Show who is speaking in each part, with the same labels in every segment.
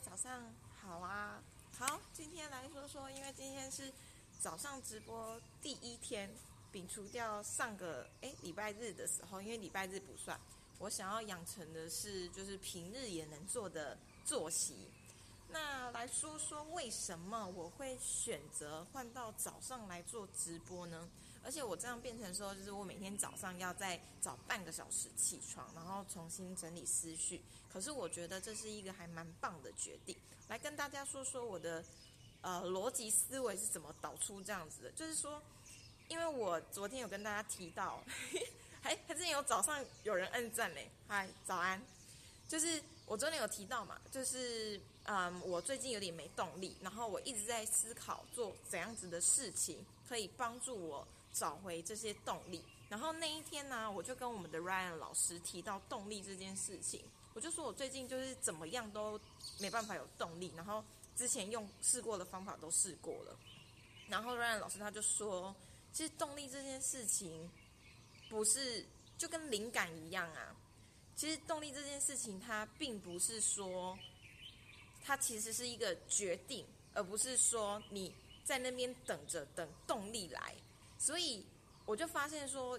Speaker 1: 早上好啊！好，今天来说说，因为今天是早上直播第一天，摒除掉上个诶礼拜日的时候，因为礼拜日不算，我想要养成的是就是平日也能做的作息。那来说说为什么我会选择换到早上来做直播呢？而且我这样变成说，就是我每天早上要再早半个小时起床，然后重新整理思绪。可是我觉得这是一个还蛮棒的决定。来跟大家说说我的呃逻辑思维是怎么导出这样子的，就是说，因为我昨天有跟大家提到，还还是有早上有人按赞嘞，嗨，早安。就是我昨天有提到嘛，就是嗯，我最近有点没动力，然后我一直在思考做怎样子的事情可以帮助我。找回这些动力，然后那一天呢，我就跟我们的 Ryan 老师提到动力这件事情，我就说我最近就是怎么样都没办法有动力，然后之前用试过的方法都试过了，然后 Ryan 老师他就说，其实动力这件事情不是就跟灵感一样啊，其实动力这件事情它并不是说，它其实是一个决定，而不是说你在那边等着等动力来。所以我就发现说，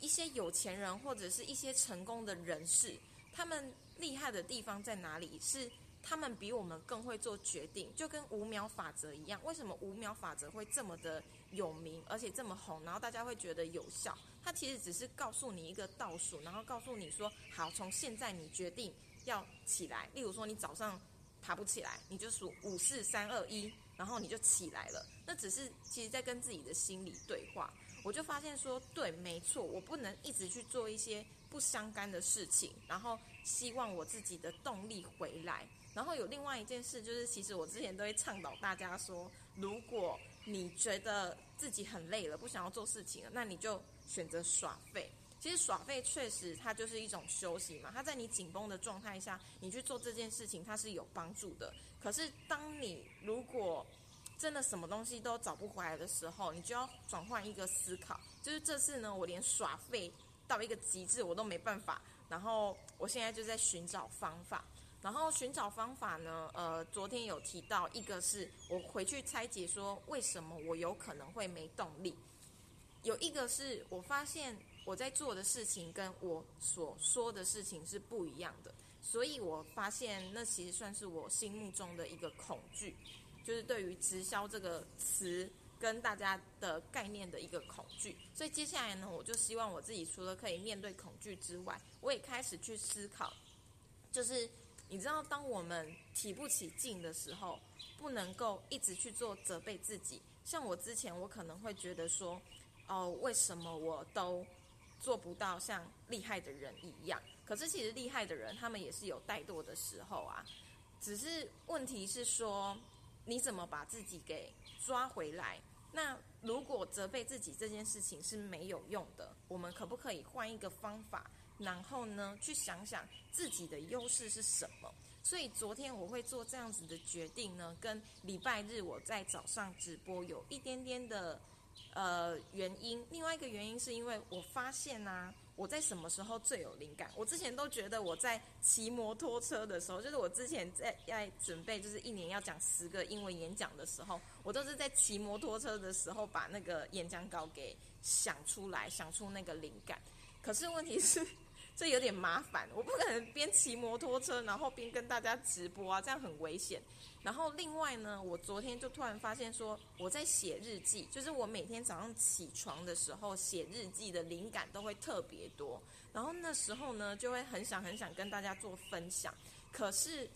Speaker 1: 一些有钱人或者是一些成功的人士，他们厉害的地方在哪里？是他们比我们更会做决定，就跟五秒法则一样。为什么五秒法则会这么的有名，而且这么红，然后大家会觉得有效？它其实只是告诉你一个倒数，然后告诉你说，好，从现在你决定要起来。例如说，你早上爬不起来，你就数五四三二一。然后你就起来了，那只是其实在跟自己的心理对话。我就发现说，对，没错，我不能一直去做一些不相干的事情，然后希望我自己的动力回来。然后有另外一件事，就是其实我之前都会倡导大家说，如果你觉得自己很累了，不想要做事情了，那你就选择耍废。其实耍废确实它就是一种休息嘛，它在你紧绷的状态下，你去做这件事情，它是有帮助的。可是当你如果真的什么东西都找不回来的时候，你就要转换一个思考，就是这次呢，我连耍废到一个极致我都没办法，然后我现在就在寻找方法。然后寻找方法呢，呃，昨天有提到一个是我回去拆解说为什么我有可能会没动力，有一个是我发现。我在做的事情跟我所说的事情是不一样的，所以我发现那其实算是我心目中的一个恐惧，就是对于直销这个词跟大家的概念的一个恐惧。所以接下来呢，我就希望我自己除了可以面对恐惧之外，我也开始去思考，就是你知道，当我们提不起劲的时候，不能够一直去做责备自己。像我之前，我可能会觉得说，哦，为什么我都。做不到像厉害的人一样，可是其实厉害的人他们也是有怠惰的时候啊。只是问题是说，你怎么把自己给抓回来？那如果责备自己这件事情是没有用的，我们可不可以换一个方法？然后呢，去想想自己的优势是什么？所以昨天我会做这样子的决定呢，跟礼拜日我在早上直播有一点点的。呃，原因另外一个原因是因为我发现呐，我在什么时候最有灵感？我之前都觉得我在骑摩托车的时候，就是我之前在在准备，就是一年要讲十个英文演讲的时候，我都是在骑摩托车的时候把那个演讲稿给想出来，想出那个灵感。可是问题是。这有点麻烦，我不可能边骑摩托车然后边跟大家直播啊，这样很危险。然后另外呢，我昨天就突然发现说，我在写日记，就是我每天早上起床的时候写日记的灵感都会特别多。然后那时候呢，就会很想很想跟大家做分享。可是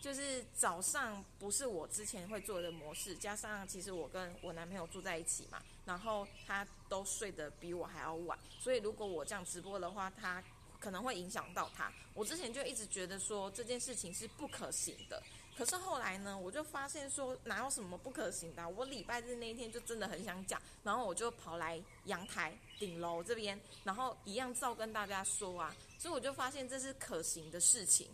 Speaker 1: 就是早上不是我之前会做的模式，加上其实我跟我男朋友住在一起嘛，然后他都睡得比我还要晚，所以如果我这样直播的话，他。可能会影响到他。我之前就一直觉得说这件事情是不可行的，可是后来呢，我就发现说哪有什么不可行的？我礼拜日那一天就真的很想讲，然后我就跑来阳台顶楼这边，然后一样照跟大家说啊，所以我就发现这是可行的事情。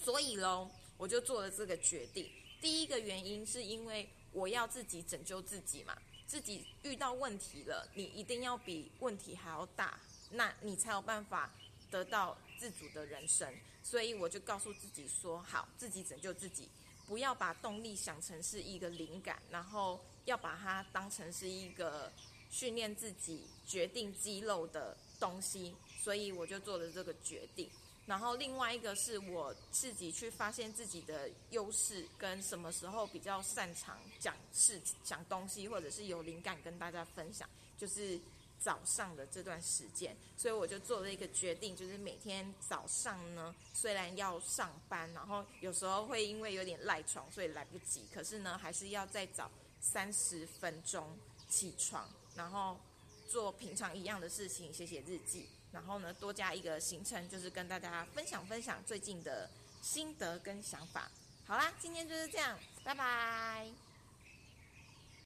Speaker 1: 所以喽，我就做了这个决定。第一个原因是因为我要自己拯救自己嘛，自己遇到问题了，你一定要比问题还要大。那你才有办法得到自主的人生。所以我就告诉自己说，好，自己拯救自己，不要把动力想成是一个灵感，然后要把它当成是一个训练自己、决定肌肉的东西。所以我就做了这个决定。然后另外一个是我自己去发现自己的优势跟什么时候比较擅长讲事、讲东西，或者是有灵感跟大家分享，就是早上的这段时间。所以我就做了一个决定，就是每天早上呢，虽然要上班，然后有时候会因为有点赖床，所以来不及，可是呢，还是要再早三十分钟起床，然后做平常一样的事情，写写日记。然后呢，多加一个行程，就是跟大家分享分享最近的心得跟想法。好啦，今天就是这样，拜拜。